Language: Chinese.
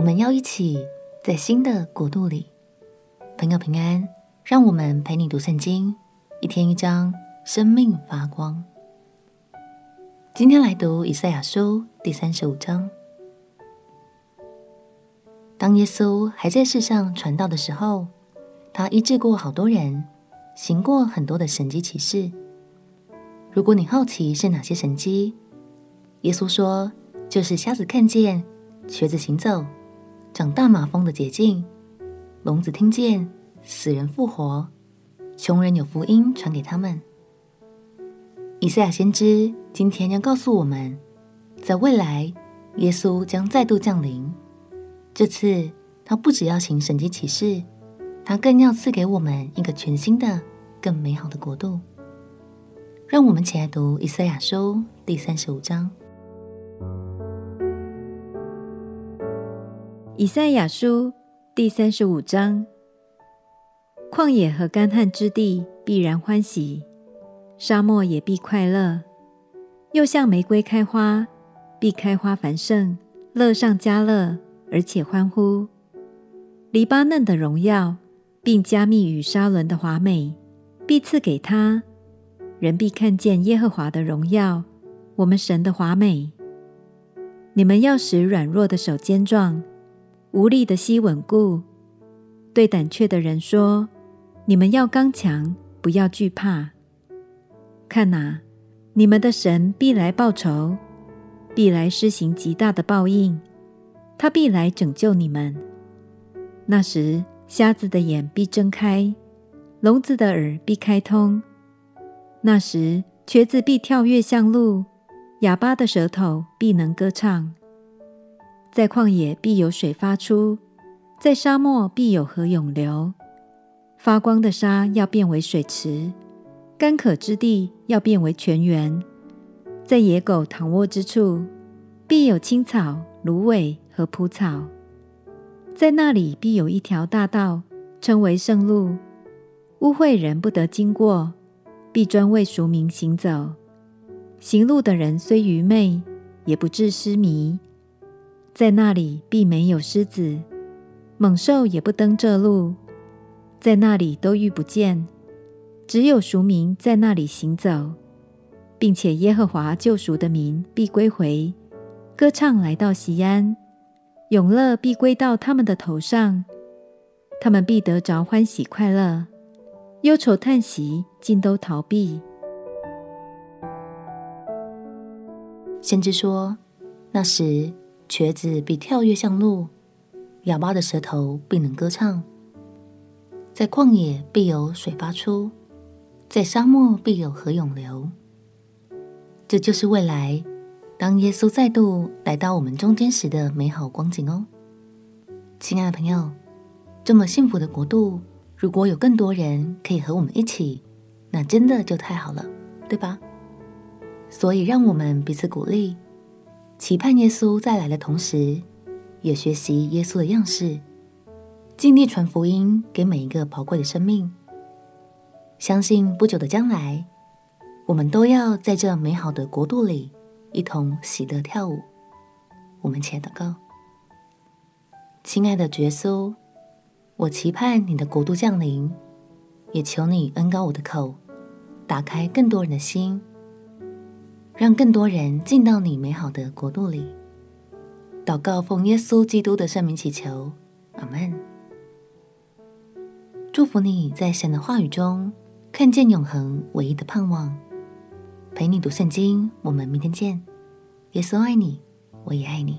我们要一起在新的国度里。朋友平安，让我们陪你读圣经，一天一章，生命发光。今天来读以赛亚书第三十五章。当耶稣还在世上传道的时候，他医治过好多人，行过很多的神迹奇事。如果你好奇是哪些神迹，耶稣说，就是瞎子看见，瘸子行走，长大马蜂的捷径，聋子听见，死人复活，穷人有福音传给他们。以赛亚先知今天要告诉我们，在未来，耶稣将再度降临。这次，他不只要行神迹启示，他更要赐给我们一个全新的、更美好的国度。让我们起来读以赛亚书第三十五章。以赛亚书第三十五章：旷野和干旱之地必然欢喜，沙漠也必快乐，又像玫瑰开花，必开花繁盛，乐上加乐，而且欢呼。黎巴嫩的荣耀，并加密与沙仑的华美，必赐给他。人必看见耶和华的荣耀，我们神的华美。你们要使软弱的手坚壮，无力的吸稳固。对胆怯的人说：你们要刚强，不要惧怕。看哪，你们的神必来报仇，必来施行极大的报应。他必来拯救你们。那时，瞎子的眼必睁开，聋子的耳必开通。那时，瘸子必跳跃像鹿，哑巴的舌头必能歌唱。在旷野必有水发出，在沙漠必有河涌流。发光的沙要变为水池，干渴之地要变为泉源。在野狗躺卧之处，必有青草、芦苇和蒲草。在那里必有一条大道，称为圣路，污秽人不得经过。必专为俗民行走，行路的人虽愚昧，也不致失迷。在那里必没有狮子，猛兽也不登这路，在那里都遇不见。只有赎民在那里行走，并且耶和华救赎的民必归回，歌唱来到西安，永乐必归到他们的头上，他们必得着欢喜快乐。忧愁叹息尽都逃避。先知说：“那时，瘸子必跳跃像鹿，哑巴的舌头必能歌唱。在旷野必有水发出，在沙漠必有河涌流。”这就是未来，当耶稣再度来到我们中间时的美好光景哦。亲爱的朋友，这么幸福的国度。如果有更多人可以和我们一起，那真的就太好了，对吧？所以，让我们彼此鼓励，期盼耶稣再来的同时，也学习耶稣的样式，尽力传福音给每一个宝贵的生命。相信不久的将来，我们都要在这美好的国度里一同喜乐跳舞。我们且祷告，亲爱的耶稣。我期盼你的国度降临，也求你恩高我的口，打开更多人的心，让更多人进到你美好的国度里。祷告奉耶稣基督的圣名祈求，阿门。祝福你在神的话语中看见永恒唯一的盼望。陪你读圣经，我们明天见。耶稣爱你，我也爱你。